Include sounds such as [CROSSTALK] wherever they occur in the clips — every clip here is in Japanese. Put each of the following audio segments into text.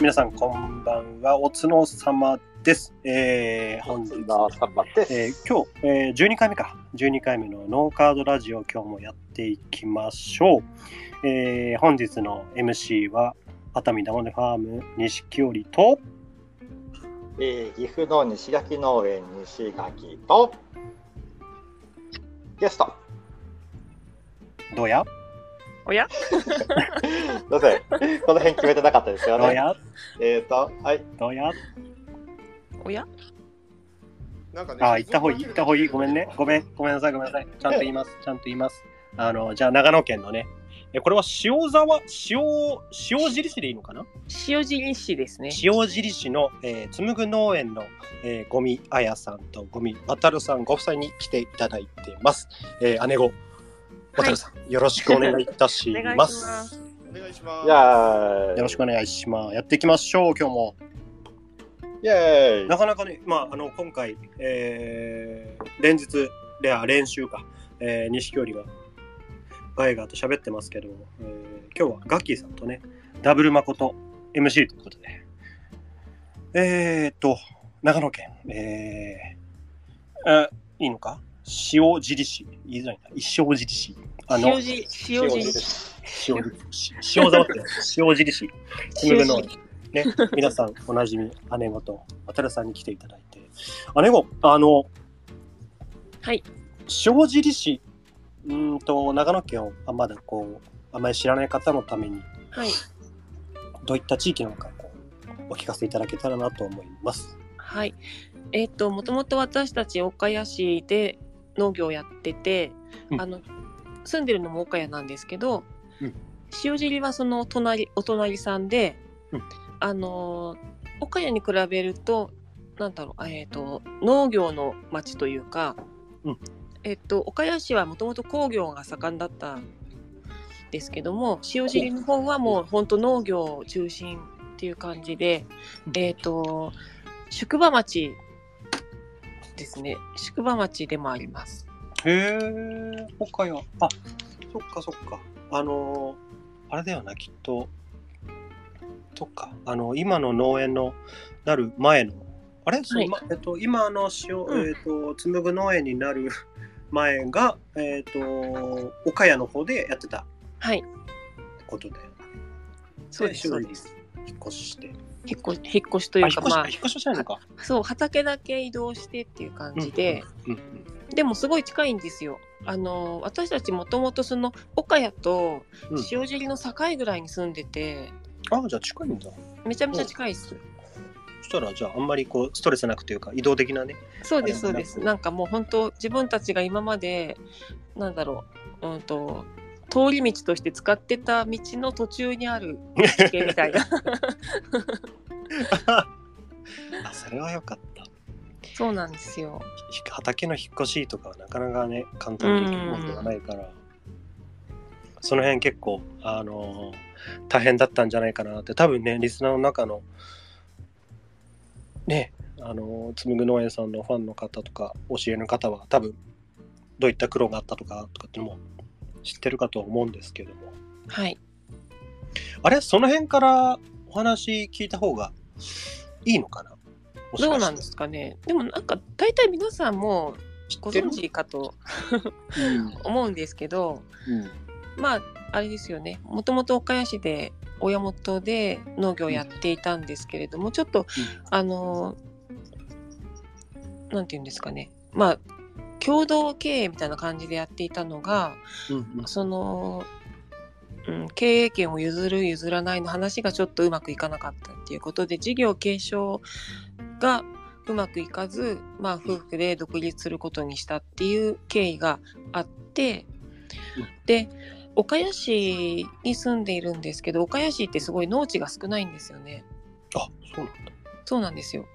皆さんこんばんは。おつのさまです。えー、本日。えー今日、えー、12回目か。12回目のノーカードラジオ今日もやっていきましょう。えー、本日の MC は熱海ダモネファーム錦織と、えー岐阜の西垣農園西垣とゲスト。どうや？おや？[LAUGHS] すいません。この辺決めてなかったですよね。どうや？えっ、と、はい。どうや？おや？なんかね、あ、行った方がいい、行った方がいい。ごめんね。ごめん、ごめんなさい、ごめんなさい。ちゃんと言います。[LAUGHS] ちゃんと言います。あの、じゃあ長野県のね、えこれは塩沢、塩、塩尻市でいいのかな？塩尻市ですね。塩尻市の、えー、紡ぐ農園の、えー、ゴミあやさんとゴミ渡るさんご夫妻に来ていただいてます。えー、姉子渡るさん、よろしくお願いいたしお願いま。しますす。お願いします。よろしくお願いします。やっていきましょう、今日も。イェーイなかなかね、まあ、あの、今回、えー、連日、では練習か、えー、錦織が、ガイガーと喋ってますけども、えー、今日はガッキーさんとね、ダブル誠 MC ということで、えーっと、長野県、えー、あいいのか？塩尻市、言いづらいな、一生尻市。あの、塩尻、塩尻市。塩尻市。塩沢って、塩尻市。ね、皆さんおなじみ姉子と渡るさんに来ていただいて姉子あのはい。塩尻市うーんと長野県をあまだこうあまり知らない方のためにはい。どういった地域なのかこうお聞かせいただけたらなと思います。はい。えっ、と、もともと私たち岡谷市で農業をやってて、うんあの、住んでるのも岡谷なんですけど、うん。塩尻はその隣、お隣さんで、うん。あのー、岡谷に比べると、なんだろう、えっ、と、農業の町というか、うん。えっ、と、岡谷市はもともと工業が盛んだったんですけども、塩尻の方はもう本当農業中心っていう感じで、うん。えっ、と、宿場町ですね。宿場町でもあります。へえ岡谷あそっかそっか。あのあれだよなきっと。そっか。あの今の農園のなる前の。あれ、そうはい。まえっと、今の塩、うん。えっと紡ぐ農園になる前がえっと岡谷の方でやってた。はい。ことでそうです。そうです。引っ越しして。引っ越し、引っ越しというか、あ引っ越し,、まあ。引っ越しはしないのか。そう、畑だけ移動してっていう感じで、うんうんでもすごい近いんですよ。あの、私たちもともとその、岡谷とうん塩尻の境ぐらいに住んでて、あじゃあ近いんだめちゃめちゃ近いです。そしたらじゃああんまりこうストレスなくというか移動的なねそうです、そうです。なんかもう本当、自分たちが今まで、なんだろう、うんと、通り道として使ってた道の途中にある地形みたいな。[LAUGHS] あそれはよかったそうなんですよ。ひ畑の引っ越しとかはなかなかね簡単にできるものではないから、その辺結構あのー大変だったんじゃないかなって。多分ねリスナーの中のねあのー紡ぐ農園さんのファンの方とか教えの方は多分どういった苦労があったとかとかってのも知ってるかとは思うんですけども。はい。あれ？その辺からお話聞いた方がいいのかな？もしかしてどうなんですかね。でもなんか大体皆さんもご存知かとうん思うんですけど、うんまああれですよね。もともと岡谷市で親元で農業をやっていたんですけれども、ちょっと、あのなんていうんですかね。まあ共同経営みたいな感じでやっていたのが、うんその、うん、経営権を譲る譲らないの話がちょっとうまくいかなかったっていうことで事業継承がうまくいかず、まあ、夫婦で独立することにしたっていう経緯があってうんで岡谷市に住んでいるんですけど岡谷市ってすごい農地が少ないんですよね。あそうなんだそうなんですよ。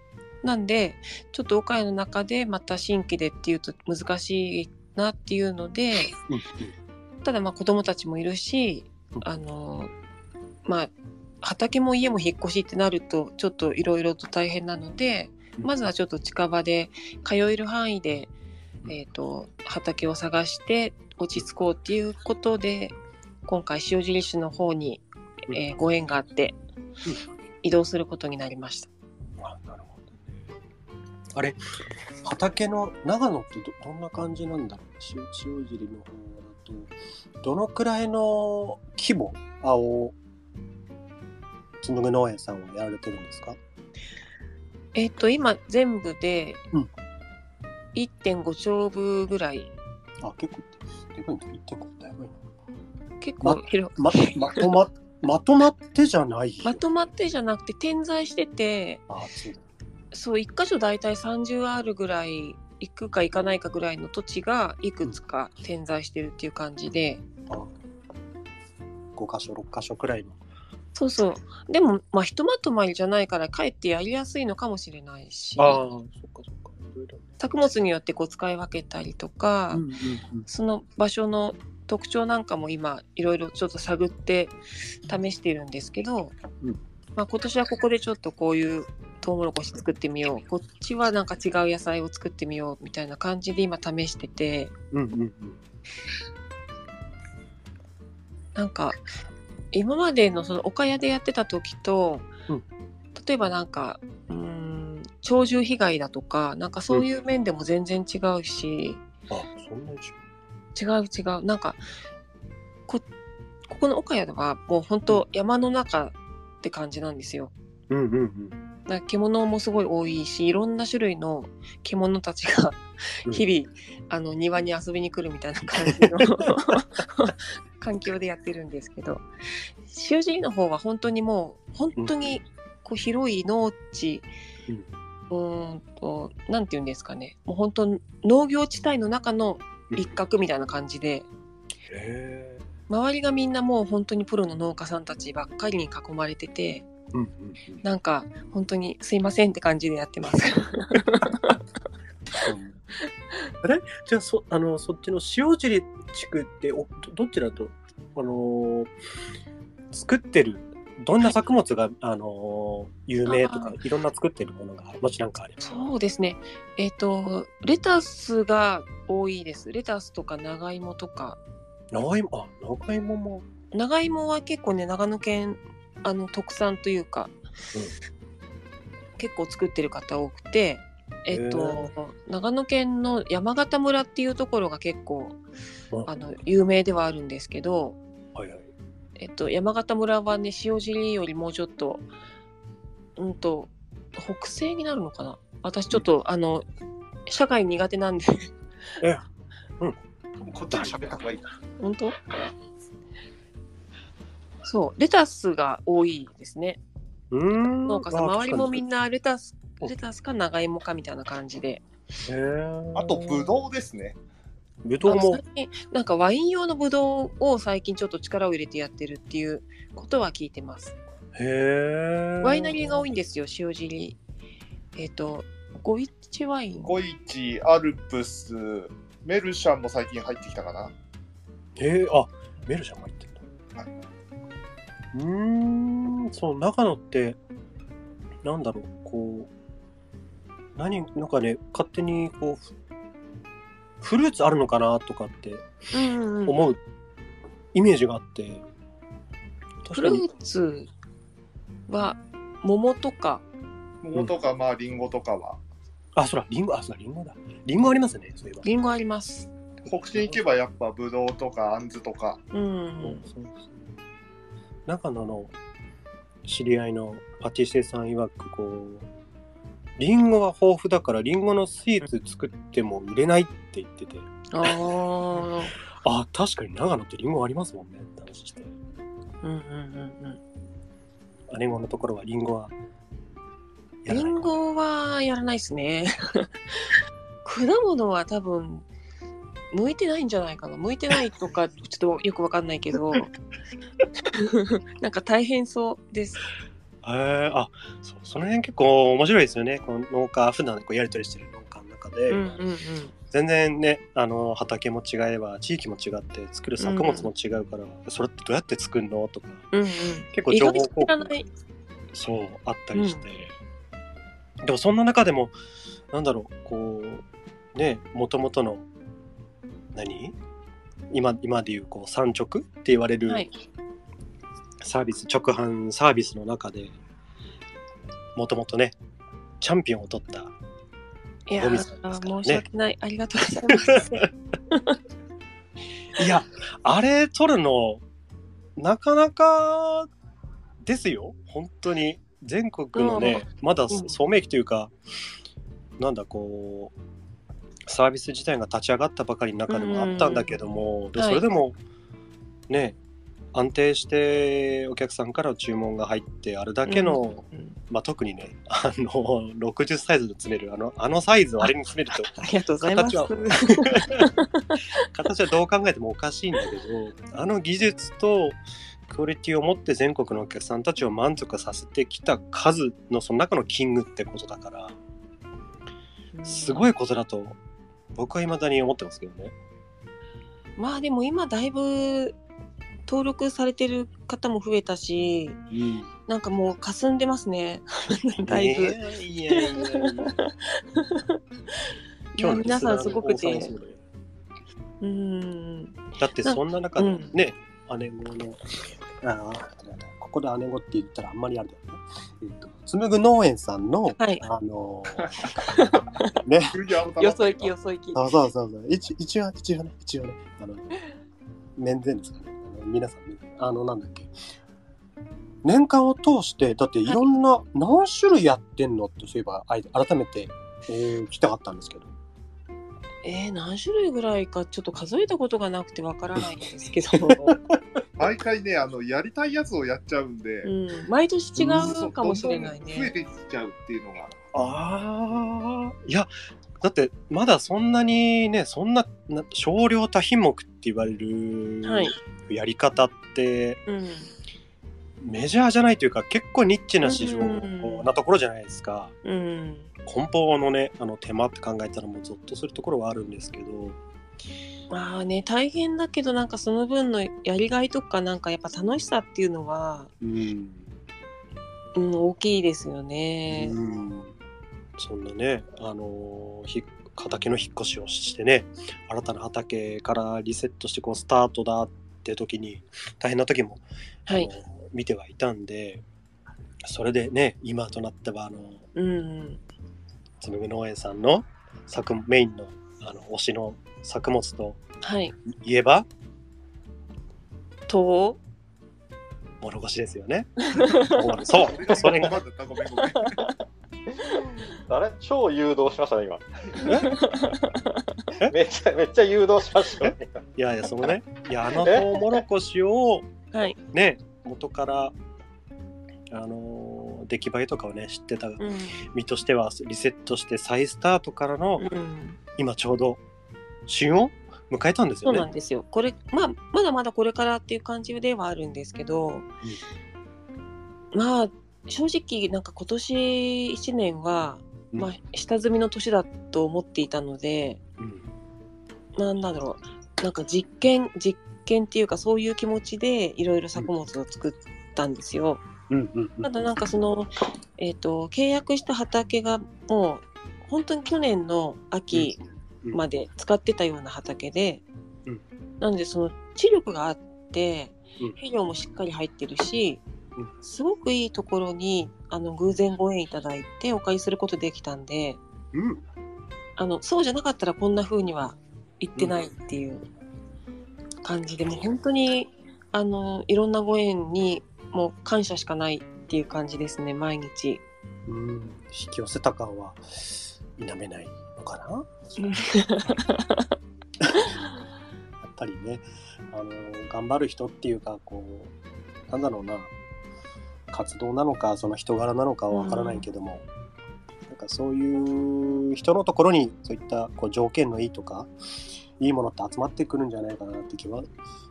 なんでちょっと岡谷の中でまた新規でっていうと難しいなっていうのでうんただまあ子供たちもいるしうんあのまあ畑も家も引っ越しってなるとちょっといろいろと大変なのでうん。まずはちょっと近場で通える範囲で、えー、と畑を探して落ち着こうっていうことで今回塩尻市の方に、えーご縁があって移動することになりました。あなるほどね。あれ、畑の長野ってどどんな感じなんだろう塩塩尻の方だと、どのくらいの規模、青紬農園さんはやられてるんですか？えっ、と今全部でうん1.5丁分ぐらいあ、結構でかいんだ。1.5だいぶい結構広な。ま、まとま、[LAUGHS] まとまってじゃない？よまとまってじゃなくて点在しててあ、そうだ。そう1箇所大体30あるぐらい行くか行かないかぐらいの土地がいくつか点在してるっていう感じで、あ5箇所、6箇所くらいの。そうそう。でもまあひとまとまりじゃないからかえってやりやすいのかもしれないし。ああ、そっかそっか。作物によってこう使い分けたりとか、うんうんうん。その場所の特徴なんかも今いろいろちょっと探って試してるんですけど、うん。まあ、今年はここでちょっとこういうトウモロコシ作ってみようこっちはなんか違う野菜を作ってみようみたいな感じで今試しててうんうんうん。なんか今までのその岡谷でやってた時と、うん例えばなんかうーん鳥獣被害だとかなんかそういう面でも全然違うし、あ、そんなに違う。違う違うなんかこここの岡谷ではもう本当山の中って感じなんですよ。うんうんうん。だから獣もすごい多いしいろんな種類の獣たちがうん。日々、あの庭に遊びに来るみたいな感じの [LAUGHS] 環境でやってるんですけど塩尻の方は本当にもう本当にこう広い農地、うーんとなんて言うんですかね。もう本当農業地帯の中の一角みたいな感じで。周りがみんなもう本当にプロの農家さんたちばっかりに囲まれててうんうんうん。なんか本当にすいませんって感じでやってます。うん。あれ？じゃあそあのそっちの塩尻地区っておどどっちだと？あのー作ってるどんな作物が、あのー有名とかいろんな作ってるものがもしなんかあれば。そうですね。えっ、とレタスが多いです。レタスとか長芋とか。長芋？あ長芋も。長芋は結構ね長野県あの特産というか、結構作ってる方多くてえっ、と長野県の山形村っていうところが結構うん。あの有名ではあるんですけど、はいはい。えっと、山形村はね塩尻よりもうちょっとうんと北西になるのかな？私ちょっと、あの社会苦手なんで。え [LAUGHS] こっちが喋った方がいいな。本当？そうレタスが多いですね。うーん。農家さん周りもみんななレタスうん。レタスか長芋かみたいな感じで。へえあと、ぶどうですね。ぶどうも。なんかワイン用のブドウを最近ちょっと力を入れてやってるっていうことは聞いてます。へえワイナリーが多いんですよ塩尻。えっ、とゴイッチワイン。コイチ、アルプス、メルシャンも最近入ってきたかな。へえあメルシャンが入ってんだ、はうーんそう長野ってなんだろうこう何なんかね勝手にこうフフルーツあるのかなとかってうんうんうん。思うイメージがあって確かに。フルーツは桃とか。桃とか、まあ、リンゴとかは。あそらリンゴあそらリンゴだ。リンゴありますねそういえば。リンゴあります。北進行けばやっぱぶどうとかあんずとか。うんそうそう長野の知り合いのパティシエさん曰くこうリンゴが豊富だからリンゴのスイーツ作っても売れないって言ってて。あ [LAUGHS] ああ確かに長野ってリンゴありますもんね。って話してうんうん。うん姉子のところはリンゴはうんリンゴはやらないですね。[LAUGHS] 果物は多分向いてないんじゃないかな。向いてないとかちょっとよくわかんないけど [LAUGHS] なんか大変そうです。へえあそうその辺結構面白いですよね。この農家普段こうやり取りしてる農家の中で、うんうんうん。全然ねあの畑も違えば地域も違って作る作物も違うから、それってどうやって作るの？とか。うんうん。結構情報交換そうあったりして、でもそんな中でもなんだろうこうねもともとの何？今今でいうこう産直って言われるはいサービス、直販サービスの中でもともとね、チャンピオンを取った。いやね申し訳ない。ありがとうございます。[LAUGHS] いや、あれ取るの、なかなかですよ。本当に。全国のね、まだうん聡明期というか、なんだこう、サービス自体が立ち上がったばかりの中でもあったんだけども、ではいそれでも、ね、安定してお客さんから注文が入って、あれだけの、うんまあ、特にね、あの、60サイズで詰める、あの、あのサイズをあれに詰めると、[LAUGHS] ありがとうございます。形は形はどう考えてもおかしいんだけどあの技術とクオリティを持って全国のお客さんたちを満足させてきた数のその中のキングってことだからすごい。いことだと僕は未だに思ってますけどね。まあでも今だいぶ登録されてる方も増えたし、うん、なんかもう霞んでますね。[LAUGHS] だいぶ。いやいやいや [LAUGHS] いやいや皆さんすごくてうん。だってそんな中でうんね、姉子のああここで姉子って言ったらあんまりあれだよね。えっと紡ぐ農園さんの、はい。あの [LAUGHS] ね。急にあのよそ行きよそ行き。あそうそうそう。一一応一応ね一応ね。あの面前ですかね。あの皆さんね。あのなんだっけ。年間を通してだっていろんな、何種類やってんのってそういえばあい改めて、えー聞きたかったんですけど。えー、何種類ぐらいかちょっと数えたことがなくてわからないんですけど、[LAUGHS] 毎回ね、あの、やりたいやつをやっちゃうんで、うん、毎年違うかもしれないどんどん増えね。てきちゃうっていうのが。ああいやだってまだそんなにねそんなな少量多品目って言われるはい。やり方ってうん。メジャーじゃないというか結構ニッチな市場うんなところじゃないですか。うん。梱包のねあの手間って考えたらもうゾッとするところはあるんですけどまあね、大変だけど、なんかその分のやりがいとか、なんかやっぱ楽しさっていうのは、うん、うん、大きいですよね。うんそんなねあのひ畑の引っ越しをしてね新たな畑からリセットしてこうスタートだって時に大変な時も、はい見てはいたんでそれでね今となってはあのうん。紡ぐ農園さんの作メインのあの推しの作物とはい。いえば？と、物干しですよね。[LAUGHS] そうそれがごめんごめん。[LAUGHS] あれ？超誘導しましたね、今。え？めっちゃ、めっちゃ誘導しましたね。いやいやそのね [LAUGHS] いやあのトウモロコシをはい。ね元からあのー出来栄えとかをね知ってたうん。身としてはリセットして再スタートからのうん。今ちょうど旬を迎えたんですそうよね。なんですよ。これ、まあ、まだまだこれからっていう感じではあるんですけど、まあ、正直、なんか今年1年は、うんまあ、下積みの年だと思っていたので、うんなんだろう、なんか実験、実験っていうか、そういう気持ちでいろいろ作物を作ったんですよ。うんうんうんただなんかその、えっ、と、契約した畑がもう、本当に去年の秋うんまで使ってたような畑で、うん。なのでその知力があってうん。肥料もしっかり入ってるし、うん。すごくいいところにあの偶然ご縁いただいてお借りすることできたんでうん。あのそうじゃなかったらこんな風には言ってないっていう感じで、もう本当にあのいろんなご縁にもう感謝しかないっていう感じですね毎日。うん。引き寄せた感は否めないのかな？[LAUGHS] やっぱりねあの頑張る人っていうかこうなんだろうな活動なのかその人柄なのかはわからないけども、なんかそういう人のところにそういったこう条件のいいとかいいものって集まってくるんじゃないかなって気は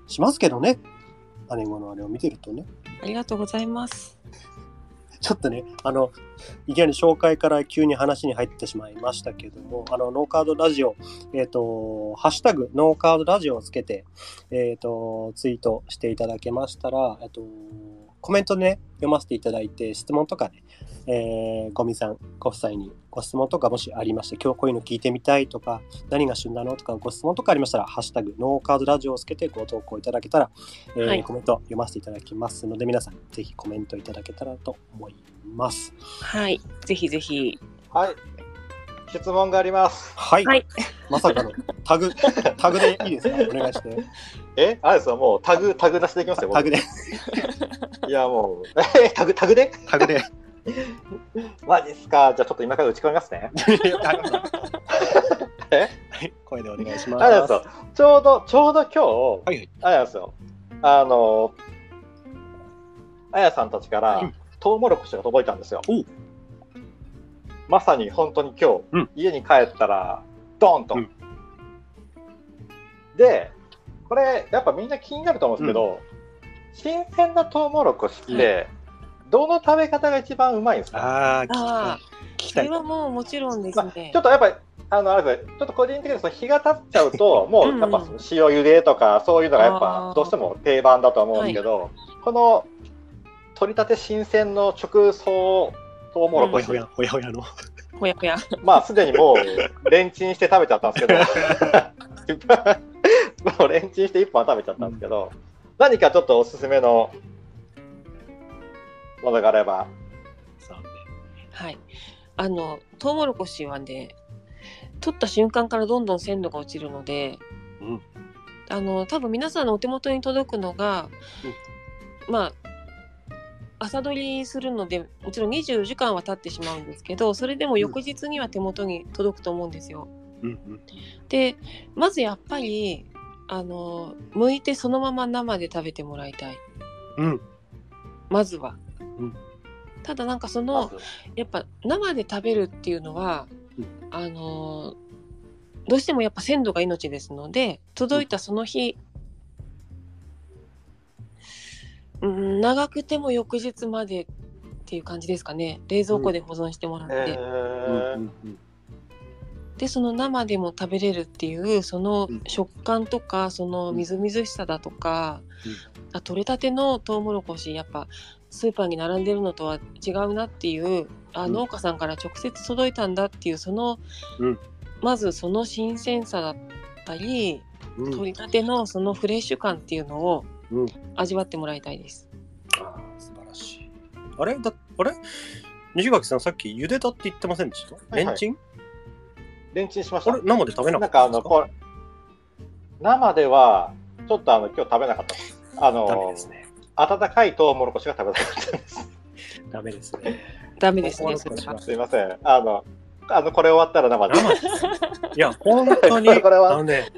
しますけどね。姉子のあれを見てるとね。ありがとうございます。ちょっとね、あの、いきなり紹介から急に話に入ってしまいましたけども、あの、ノーカードラジオ、えっ、と、ハッシュタグ、ノーカードラジオをつけて、えっ、と、ツイートしていただけましたら、えっ、と、コメントでね、読ませていただいて、質問とかね、えー、ゴミさんご夫妻にご質問とかもしありまして、今日こういうの聞いてみたいとか、何が旬なのとかご質問とかありましたら、ハッシュタグ、ノーカードラジオをつけてご投稿いただけたら、えーはいコメント読ませていただきますので、皆さん、ぜひコメントいただけたらと思います。はい。ぜひぜひ。はい。質問があります。はい。はいまさかのタグ、[LAUGHS] タグでいいですかお願いして。え？あれですよ、もうタグ、タグ出しでいきますよ。僕タグで、いや、もう、えタグ、タグで？タグで。[LAUGHS] マジっすか？じゃあちょっと今から打ち込みますね。[LAUGHS] え？はい、声でお願いします。あれですよ。ちょうど、ちょうど今日、はいはい。あれですよ。あの、あやさんたちからうん、トウモロコシが届いたんですよ。まさに本当に今日、うん家に帰ったら、ドーンと。うんで、これ、やっぱみんな気になると思うんですけど、新鮮なトウモロコシって、どの食べ方が一番うまいんですか？ああ、聞きたあい。聞きそ。れはもうもちろんですまあ、ねちょ。っとやっぱり、あの、あれですねちょっと個人的にその日が経っちゃうと、もうやっぱうん塩茹でとか、そういうのがやっぱどうしても定番だと思うんですけど、この取り立て新鮮の直送トウモロコシ、ほやほや、ほやほやの。ほやほや。まあすでにもうレンチンして食べちゃったんですけど、[LAUGHS] [LAUGHS] もうレンチンして1本食べちゃったんですけど、何かちょっとおすすめのものがあれば。さはい。あの、トウモロコシはね、取った瞬間からどんどん鮮度が落ちるので、うんあの、多分皆さんのお手元に届くのが、まあ、朝取りするので、もちろん24時間は経ってしまうんですけど、それでも翌日には手元に届くと思うんですよ。うんうん。で、まずやっぱり、あの、剥いてそのまま生で食べてもらいたい。うん。まずは。うん。ただなんかその、やっぱ生で食べるっていうのは、うん。あのーどうしてもやっぱ鮮度が命ですので届いたその日、うん、長くても翌日までっていう感じですかね。冷蔵庫で保存してもらって、でその生でも食べれるっていうそのうん。食感とかそのみずみずしさだとか、あ取れたてのトウモロコシやっぱスーパーに並んでるのとは違うなっていうあうん。農家さんから直接届いたんだっていうその、うん。まずその新鮮さだったりうん。取りたてのそのフレッシュ感っていうのをうん。味わってもらいたいです。あー素晴らしい。あれ？だあれ？西垣さん、さっき茹でたって言ってませんでした？はいはい。レンチン？レンチンしました。生で食べなかなんったんですか？かあのこれ生ではちょっとあの今日食べなかったです。あダメのですね。温かいトウモロコシが食べたかったです。ダメですね。ダメですトウモねそれはロコシは。すいません。あのあのこれ終わったら生で。生です。いや、本当に、[LAUGHS] これはあのね、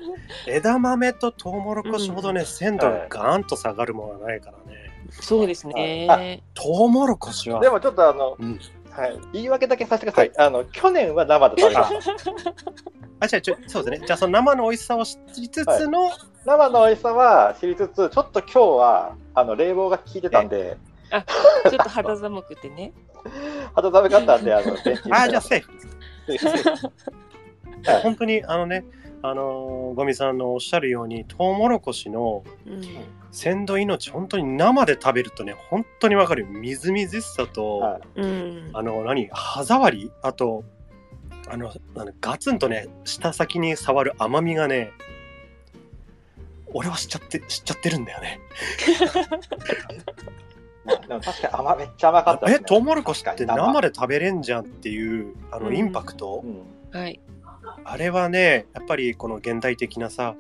枝豆とトウモロコシほどね、鮮度がガーンと下がるものはないからね。そうですね。トウモロコシは、でもちょっとあの、うんはい、言い訳だけさせてください。あの去年は生で食べました。あ、違う違う、そうですね。じゃあ、その生の美味しさを知りつつの、生の美味しさは知りつつ、ちょっと今日はあの冷房が効いてたんで、ちょっと肌寒くてね。[LAUGHS] 肌寒かったんで、あの、あ、じゃあセーフ。[LAUGHS] はい本当に、あのね、あのーゴミさんのおっしゃるように、トウモロコシのうん。鮮度命、本当に生で食べるとね、本当にわかるよ。みずみずしさと、はい。うん。あの、何、歯触り、あと、あの、あのガツンとね、舌先に触る甘みがね、俺は知っちゃって、知っちゃってるんだよね。[LAUGHS] でも確かに甘めっちゃ甘かったですえ、ね。トウモロコシって生で食べれんじゃんっていう、あの、うん。インパクト、うん。はい。あれはね、やっぱりこの現代的なさ、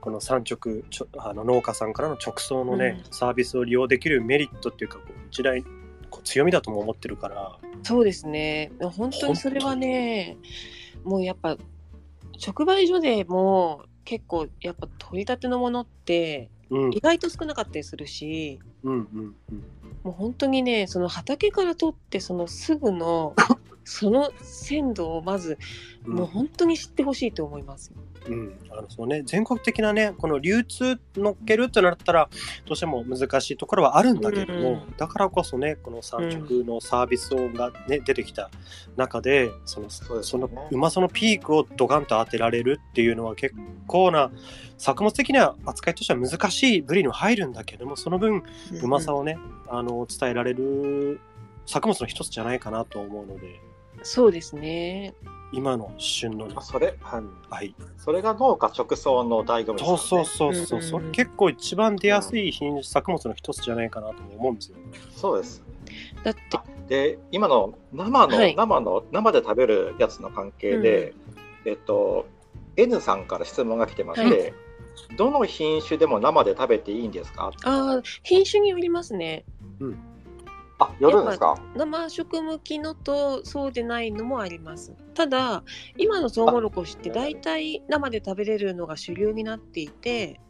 この産直あの農家さんからの直送のね、サービスを利用できるメリットっていうか、こう時代、こう強みだとも思ってるから、そうですね。本当にそれはね、もうやっぱ直売所でも結構やっぱ取り立てのものってうん、意外と少なかったりするし、うん、うん、うん。もう本当にね、その畑から取ってそのすぐのその鮮度をまずうん。もう本当に知ってほしいと思います。うん、あのそうね、全国的なね、この流通乗っけるってなったら、どうしても難しいところはあるんだけども、うん。だからこそね、この産直のサービスが、ね出てきた中で、そのそのうまさのピークをドカンと当てられるっていうのは結構な、作物的な扱いとしては難しい部類にも入るんだけども、その分、うまさをね、あの伝えられる作物の一つじゃないかなと思うので、そうですね。今の旬の。あそれ、はい、はい。それが農家直送の醍醐味ですよね。そうそうそうそう、う。んそれ結構一番出やすい品種作物の一つじゃないかなとも思うんですよ。そうです。だって、で、今の生の、はい。生の、生で食べるやつの関係で、えっと、N さんから質問が来てまして、はどの品種でも生で食べていいんですか？ああ、品種によりますね。あ、よるんですか？生食向きのとそうでないのもあります。ただ、今のトウモロコシって大体生で食べれるのが主流になっていて、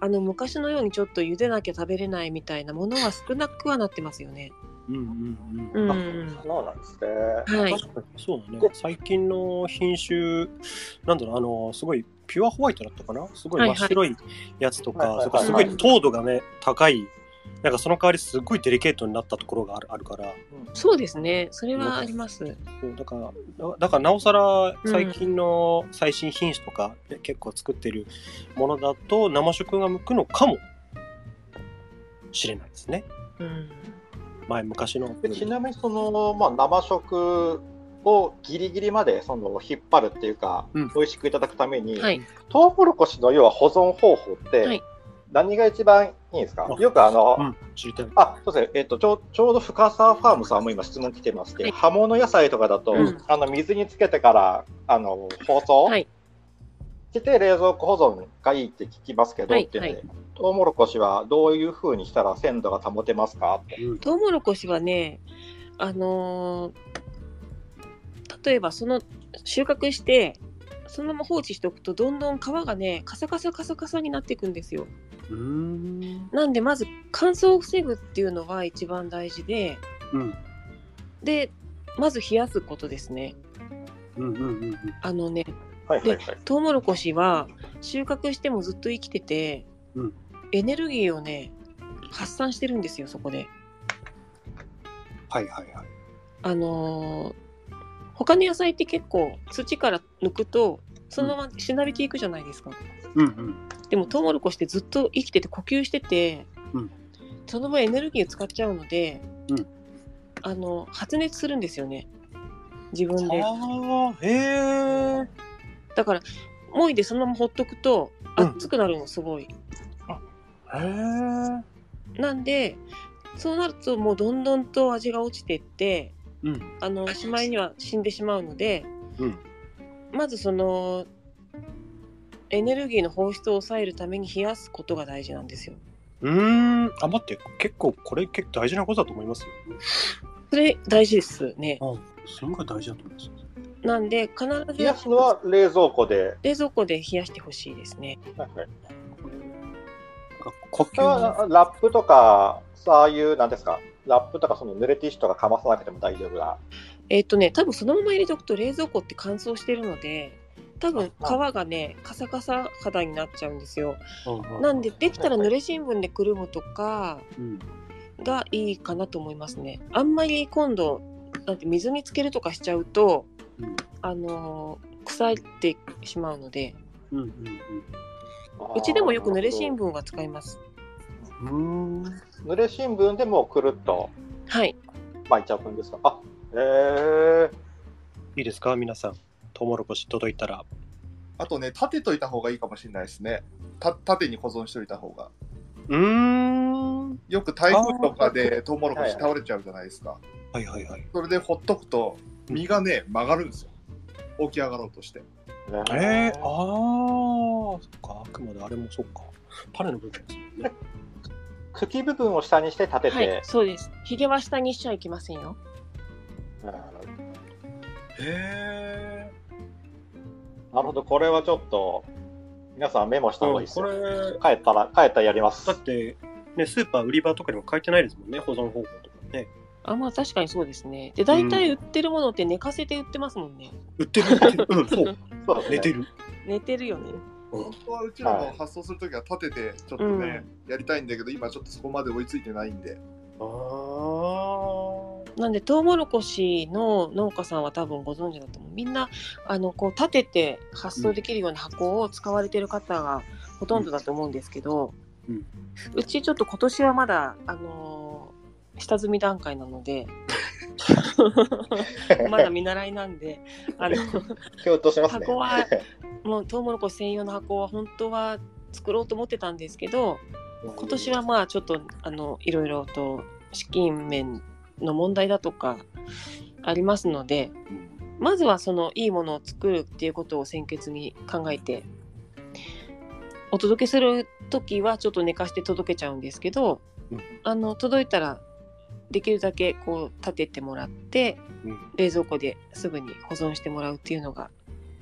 あの昔のようにちょっと茹でなきゃ食べれないみたいなものは少なくはなってますよね。うんうんううん。ん。そうなんですね。はい。確かにそうだね。最近の品種、なんだろう、あの、すごいピュアホワイトだったかな？すごい真っ白いやつとか、はいはいそれからすごい糖度がね、高い。なんかその代わりすごいデリケートになったところがあるあるから、そうですね。それはあります。だから、だだからなおさら最近の最新品種とか、結構作ってるものだと生食が向くのかもしれないですね。うん。前昔の。でちなみにその、まあ、生食をギリギリまでその引っ張るっていうか、うん美味しくいただくために、はい。トウモロコシの要は保存方法って、はい何が一番いいんですか？あよくあの、うん。あ、そうですね。えっ、と、ちょう、ちょうど深沢ファームさんも今質問来てまして、はい葉物野菜とかだと、うんあの、水につけてから、あの、包装？はい。して冷蔵庫保存がいいって聞きますけど、はいってね、はいトウモロコシはどういう風にしたら鮮度が保てますか？って。うんトウモロコシはね、あのー例えばその収穫して、そのまま放置しておくとどんどん皮がねカサカサカサカサになっていくんですよ。なんでまず乾燥を防ぐっていうのが一番大事でうん。でまず冷やすことですねうんうんうんうん。あのねはいはいはい。トウモロコシは収穫してもずっと生きてて、うんエネルギーをね発散してるんですよそこではいはいはい。あのー他の野菜って結構土から抜くとそのまましなびていくじゃないですか、うんうん。でもトウモロコシってずっと生きてて呼吸してて、うんその分エネルギーを使っちゃうので、うんあの発熱するんですよね自分でへえ。だからもいでそのままほっとくとうん熱くなるのすごい、へえ。なんでそうなるともうどんどんと味が落ちてってうん。あのしまいには死んでしまうので、うんまずそのエネルギーの放出を抑えるために冷やすことが大事なんですよ。うーん。あ、待って、結構、これ結構大事なことだと思います？よ。それ大事ですね。あすごい大事だと思います。なんで必ず冷やすのは冷蔵庫で。冷蔵庫で冷やしてほしいですね。はいはい呼吸はラップとか、そういう、なんですか、ラップとかその濡れティッシュとかかまさなくても大丈夫だ。えっ、とね多分そのまま入れておくと冷蔵庫って乾燥してるので多分皮がねカサカサ肌になっちゃうんですよ。なんでできたら濡れ新聞でくるむとかうん。がいいかなと思いますね。あんまり今度なんて水につけるとかしちゃうとうん。あのー腐ってしまうのでうん。うん。うちでもよく濡れ新聞。聞は使います。うん。濡れ新聞でもうくるっとはい。巻いちゃうんですか？あ、へえいいですか？皆さん。トウモロコシ届いたら。あとね、立てといた方がいいかもしれないですね。た縦に保存しといた方が。うーん。よく台風とかでトウモロコシ倒れちゃうじゃないですか。はいはいはい。それでほっとくと、実がね、曲がるんですよ。起き上がろうとして。ええああ、そっか、あくまであれもそっか。種の部分ですね。茎部分を下にして立てて、はい、そうです。ひげは下にしちゃいけませんよ。へなるほど、これはちょっと、皆さんメモした方がいいですこよ。れ、帰ったら、帰ったらやります。だって、ね、スーパー売り場とかにも書いてないですもんね、保存方法とかね。あ、まあ確かにそうですね。で、大体売ってるものって寝かせて売ってますもんね。売ってる、売ってる。[LAUGHS] うん、そう。そうね寝てる。寝てるよね。本当はうちらも発送するときは立てて、ちょっとね、やりたいんだけど、今ちょっとそこまで追いついてないんで。ああ。なんで、トウモロコシの農家さんは多分ご存知だと思う。みんな、あの、こう立てて発送できるような箱を使われてる方がほとんどだと思うんですけど、うんうちちょっと今年はまだ、あのー下積み段階なので、[LAUGHS] まだ見習いなんで、あの、[LAUGHS] 共闘しますね。箱はもうトウモロコシ専用の箱は本当は作ろうと思ってたんですけど、今年はまあちょっとあのいろいろと資金面の問題だとかありますのでまずはそのいいものを作るっていうことを先決に考えてお届けする時はちょっと寝かして届けちゃうんですけど、うんあの届いたらできるだけこう立ててもらってうん冷蔵庫ですぐに保存してもらうっていうのが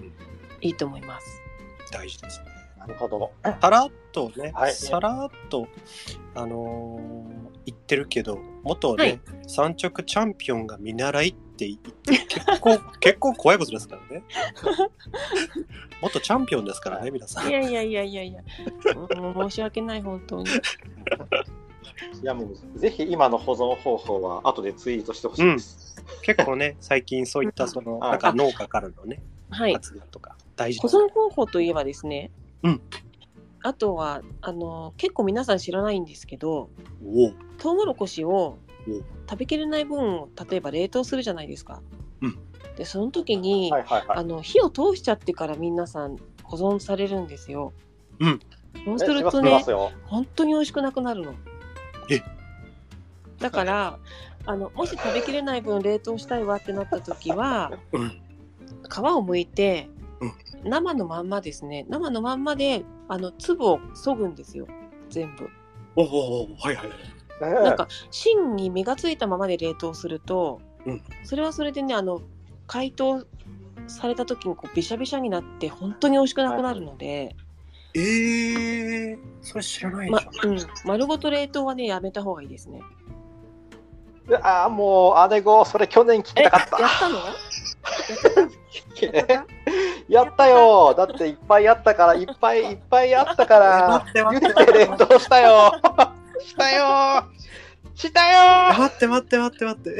うんいいと思います。大事ですね。なるほど。さらっとね、はいさらっと、あのー言ってるけど、元ね、はい三直チャンピオンが見習いって言って、結構、[LAUGHS] 結構怖いことですからね。[LAUGHS] 元チャンピオンですからね、皆さんい。やいやいやいやいや、申し訳ない本当に。いやもうぜひ今の保存方法は後でツイートしてほしいです。結構ね、最近そういったその、はいなんか農家からのね、はい。発言とか大事保存方法といえばですね、うんあとはあの結構皆さん知らないんですけどトウモロコシをうん食べきれない分を例えば冷凍するじゃないですか。うんでその時に、はいはいはい。あの火を通しちゃってから皆さん保存されるんですよ。うんそうえするとね。本当に美味しくなくなるの。えだからあのもし食べきれない分冷凍したいわってなった時はうん皮を剥いて、うん生のまんまですね生のまんまであの粒を削ぐんですよ全部。おおはいはいはい。なんか芯に実がついたままで冷凍すると、うんそれはそれでねあの解凍された時にこうビシャビシャになって本当に美味しくなくなるので、えー、それ知らないじゃん。まうん、丸ごと冷凍はねやめた方がいいですね。うああ、もう、姉子、それ去年聞きえたかった。やったの？[LAUGHS] やった？よ。だっていっぱいあったから、いっぱいいっぱいあったから、待って待茹ってでて冷凍したよ。したよ。したよ。待って待って待って待って。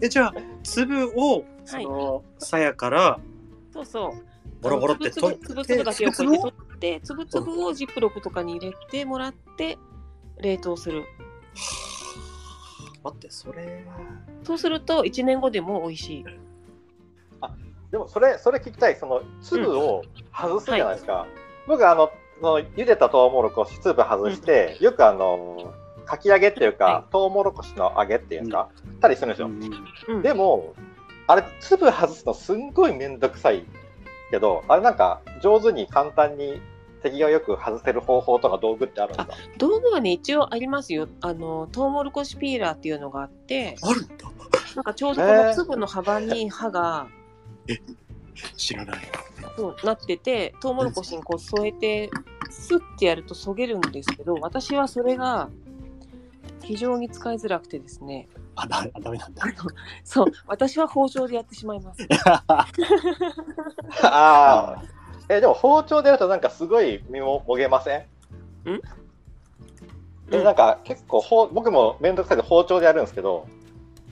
え、えじゃあ、粒を、その、鞘から、そうそう。ボロボロってつぶつぶつぶつぶだけをこうやってつぶ取って、つぶつぶをジップロックとかに入れてもらって、冷凍する。待って、それは。そうすると、1年後でも美味しい。でも、それ、それ聞きたい。その粒を外すじゃないですか。僕、あの、その茹でたトウモロコシ粒外して、よくあの、かき揚げっていうか、はトウモロコシの揚げっていうんですか、たりするんですよ。うん、でも、あれ、粒外すのすんごいめんどくさいけど、あれなんか上手に簡単に手際よく外せる方法とか道具ってあるんですか？道具はね、一応ありますよ。あの、トウモロコシピーラーっていうのがあって、あるんだ。なんかちょうどこの粒の幅に刃が、知らない。そうなってて、トウモロコシにこう添えて、スッてやるとそげるんですけど、私はそれが非常に使いづらくてですね、あ、だダメなんだ。そう、私は包丁でやってしまいます。[LAUGHS] ああ。え、でも包丁でやるとなんかすごい身ももげません？ん？え、なんか結構ほ僕もめんどくさいで包丁でやるんですけど、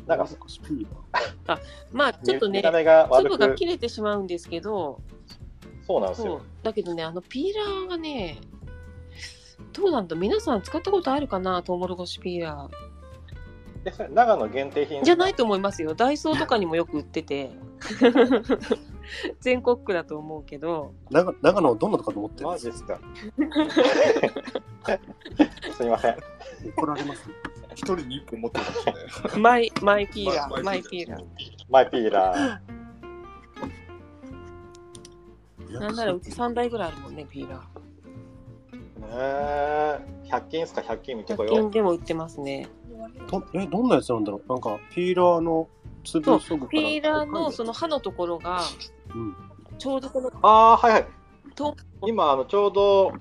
なんかスピーまあちょっとね粒が切れてしまうんですけど、そうなんですよ。だけどね、あのピーラーがね、どうなんだ皆さん使ったことあるかなトウモロコシピーラえ、それ長野限定品ー。じゃないと思いますよ。ダイソーとかにもよく売ってて。[LAUGHS] 全国区だと思うけど。長長野どんなとかと思ってるんでマジですか？[LAUGHS] すいません。怒られます。一人に一本持ってるんですね。マイマイピーラー。ママイイピーラー。マイピーラ [LAUGHS] なんならうち3台ぐらいあるもんね、ピーラー。ー。ねえ。100均ですか ?100 均見てこ100よ均でも売ってますね。どえ、どんなやつなんだろう？なんか、ピーラーの粒そぐから。ピーラーのその刃のところが、うん。ちょうどこのう。ああー、はいはい。と今、あの、ちょうど、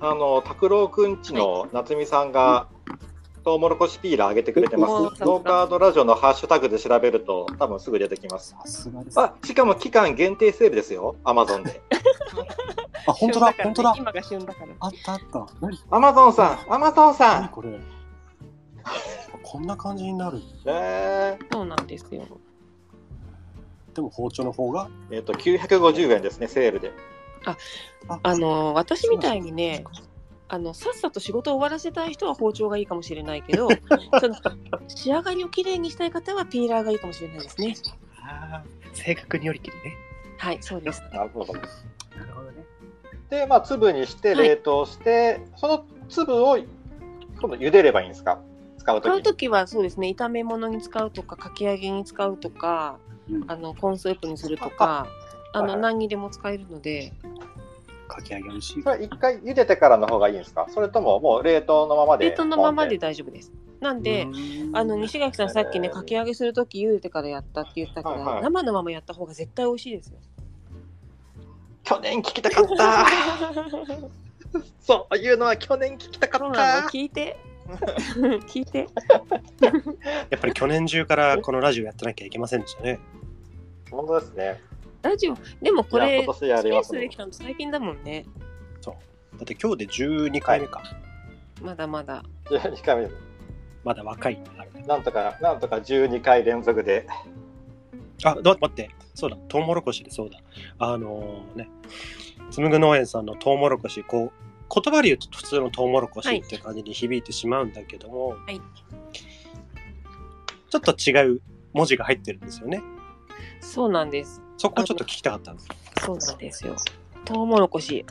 あの、拓郎くんちの夏美さんが、トウモロコシピーラー上げてくれてまおす。ノーカードラジオのハッシュタグで調べると、多分すぐ出てきます。あ、しかも期間限定セールですよ。アマゾンで。[LAUGHS] あ、本当だ、本当だ。今が旬だから。あったあった。何？アマゾンさん、アマゾンさん。何これ？[LAUGHS] こんな感じになる。えそうなんですよ。でも包丁の方が？ー、えっ、と、950円ですね、セールで。あの私みたいにね、あのさっさと仕事を終わらせたい人は包丁がいいかもしれないけど [LAUGHS] その仕上がりをきれいにしたい方はピーラーがいいかもしれないですね。あー性格によりきりね。はい、そうです。なるほど。なるほどね。で、まあ、粒にしてはい冷凍して、その粒を今度茹でればいいんですか？使うときに。使うときはそうですね炒め物に使うとかかき揚げに使うとかうんあのコーンスープにするとかあのはいはい何にでも使えるのでかき揚げ美味しいそ。れは一回茹でてからの方がいいんですか？それとももう冷凍のままで冷凍のままで大丈夫です。なんで、うん。あの西垣さんさっきねかき揚げするとき茹でてからやったって言ったけど、はいはい。生のままやった方が絶対美味しいですよ。去年聞きたかった。[LAUGHS] そういうのは去年聞きたかった。聞いて。聞いて。[LAUGHS] [LAUGHS] やっぱり去年中からこのラジオやってなきゃいけませんでしたね。本当ですねラジオ。でもこれ今年やスペーりますもんスできたの最近だもんね。だって今日で12回目か。まだまだ。12回目。まだ若い。なんとかなんとか12回連続で。あ、ど待って。そうだ、トウモロコシで。そうだ。あのーね、つむぐ農園さんのトウモロコシ、こう、言葉で言うと普通のトウモロコシって感じに響いてしまうんだけども、はい。ちょっと違う文字が入ってるんですよね。そうなんです。そこをちょっと聞きたかったんです。そうなんですよ。トウモロコシ。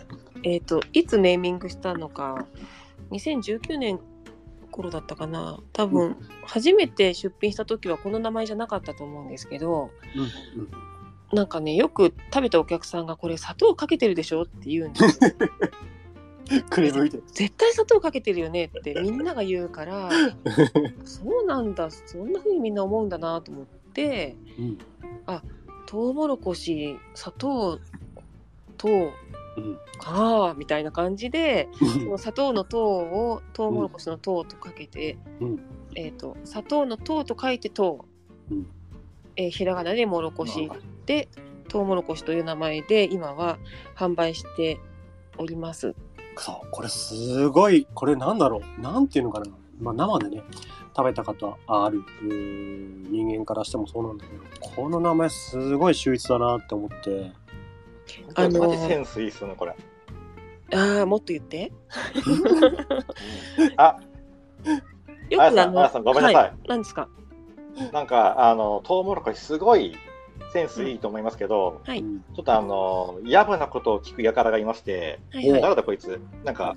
えっ、といつネーミングしたのか。2019年頃だったかな。多分、初めて出品した時はこの名前じゃなかったと思うんですけどうんなんかねよく食べたお客さんがこれ砂糖かけてるでしょって言うんですよ。[LAUGHS] 絶対砂糖かけてるよねってみんなが言うから [LAUGHS] そうなんだ。そんな風にみんな思うんだなと思ってうん。トウモロコシ砂糖とうん。かみたいな感じでその砂糖の糖をトウモロコシの糖とかけて、うん。えっ、と砂糖の糖と書いて糖、うん。えーひらがなでもろこしでトウモロコシという名前で今は販売しております。そう、これすごい、これなんだろう。なんていうのかな。まあ生でね、食べたことある人間からしてもそうなんだけど、この名前すごい秀逸だなって思って。あのーマジセンスいいっすねこれ。ああもっと言って。あ。よくあのあやさんごめんなさい。は何ですか？なんかあのトウモロコシすごいセンスいいと思いますけど、はい。うんちょっとあのやぶなことを聞く輩がいまして、はいはい。誰だこいつ？なんか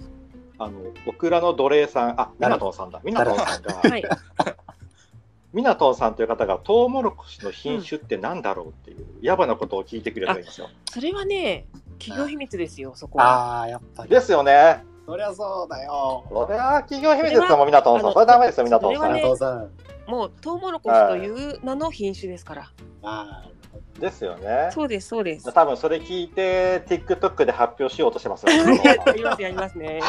あのオクラの奴隷さんあミナトンさんだミナトンさんがはい。[LAUGHS] ミナトンさんという方がトウモロコシの品種ってなんだろうっていうやぶなことを聞いてくれたんですよそれはね企業秘密ですよそこは。ああ、やっぱり。ですよねそりゃそうだよ。それは企業秘密ですよもうミナトンさんそれダメですよミナトンさん。もうトウモロコシという名の品種ですから。あですよねそうですそうです。多分それ聞いて TikTok で発表しようとしてますよね [LAUGHS] やりますやりますね。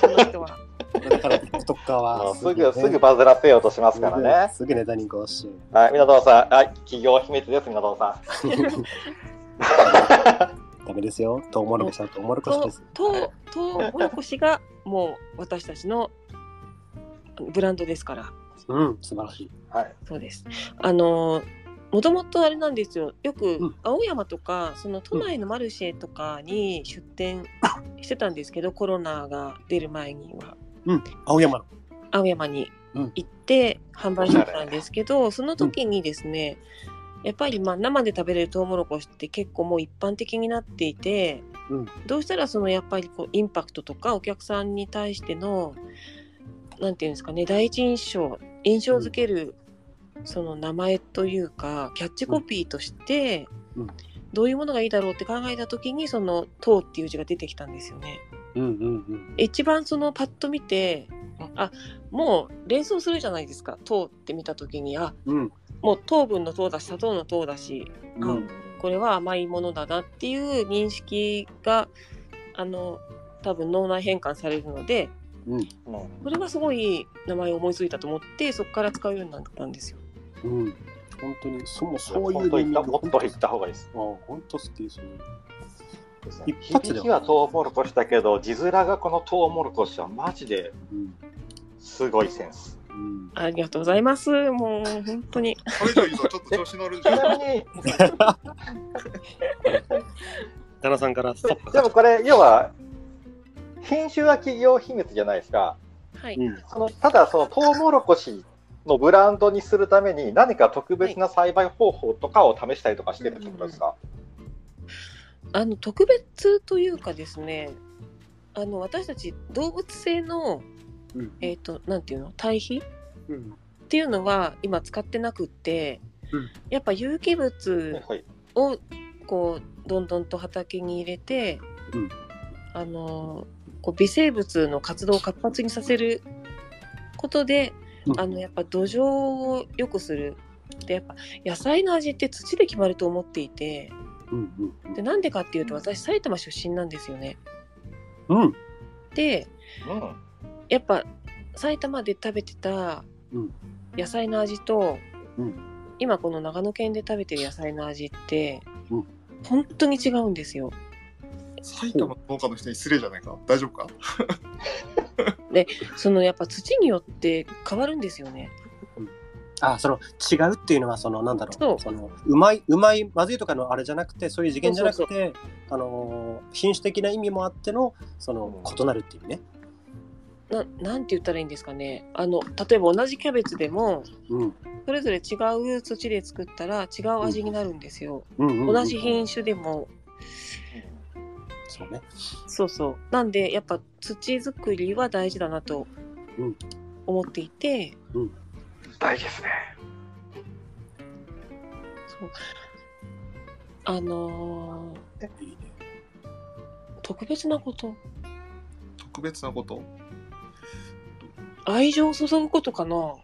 この人は。あ、だから TikToker もはうすぐすぐバズらせようとしますからねすぐネタにこうし。はい、みなとんさん、はい、企業秘密です、みなとんさ [LAUGHS] ダメですよ。トウモロコシはトウモロコシとです。とトウモロコシがもう私たちのブランドですから。うん、素晴らしい。ん。はい。そうです。あのもともとあれなんですよ。よくうん。青山とかその都内のマルシェとかに出店してたんですけど、コロナが出る前には。うん、青山の。青山にうん。行って販売してたんですけど、その時にですね、やっぱりまあ生で食べれるトウモロコシって結構もう一般的になっていて、うん。どうしたらそのやっぱりこうインパクトとかお客さんに対してのなんていうんですかね第一印象印象づけるその名前というかキャッチコピーとしてうんどういうものがいいだろうって考えた時にその「糖」っていう字が出てきたんですよね。うんうんうん。一番そのパッと見てあもう連想するじゃないですか糖って見た時にあうん。もう糖分の糖だし砂糖の糖だし、うん。これは甘いものだなっていう認識があの多分脳内変換されるのでうん。うん。これがすごい名前を思いついたと思ってそこから使うようになったんですよ。うん。本当に、そもそういう本当言った、ネーミングもっと言った方がいいです。ああ、本当好きですね。一発で響きはトウモロコシだけど、字面がこのトウモロコシはマジでうん。すごいセンス。うん。ありがとうございます。もう本当に。これ以上言うとちょっと調子乗るんじちゃない？なみに、旦那さんからでもこれ、要は、品種は企業秘密じゃないですか。はい。うんそのただ、そのトウモロコシのブランドにするために、何か特別な栽培方法とかを試したりとかしてるってことですか、あの特別というかですね、あの私たち動物性のうん。えっ、となんていうの？堆肥？うん。っていうのは今使ってなくって、うん。やっぱ有機物はい。をこうどんどんと畑に入れて、うん。あのこう微生物の活動を活発にさせることで、うんあのやっぱ土壌を良くする。でやっぱ野菜の味って土で決まると思っていて。うんうん。でなんでかっていうと私埼玉出身なんですよね。うん。でうん。やっぱ埼玉で食べてたうん。野菜の味と、うん。今この長野県で食べてる野菜の味って、うん。本当に違うんですよ。埼玉の農家の人に失礼じゃないか？大丈夫か？[LAUGHS] そのやっぱ土によって変わるんですよね。あその違うっていうのはそのなんだろう。そう。のうまいうまいまずいとかのあれじゃなくてそういう次元じゃなくてそうあの品種的な意味もあってのその異なるっていうね。ななんて言ったらいいんですかね。あの例えば同じキャベツでもうん。それぞれ違う土で作ったら違う味になるんですよ。うんうんうん。同じ品種でもそうね。そうそう。なんでやっぱ土作りは大事だなとうん。思っていて、大事ですね。そう。あのーいいね特別なこと？特別なこと？愛情を注ぐことかな？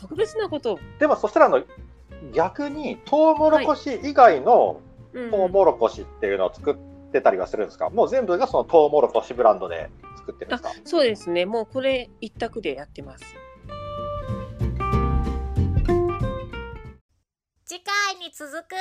特別なこと、でもそしたらあの逆にトウモロコシ以外のうんトウモロコシっていうのを作ってたりはするんですか、もう全部がそのトウモロコシブランドで作ってるんですか？そうですね。もうこれ一択でやってます。次回に続く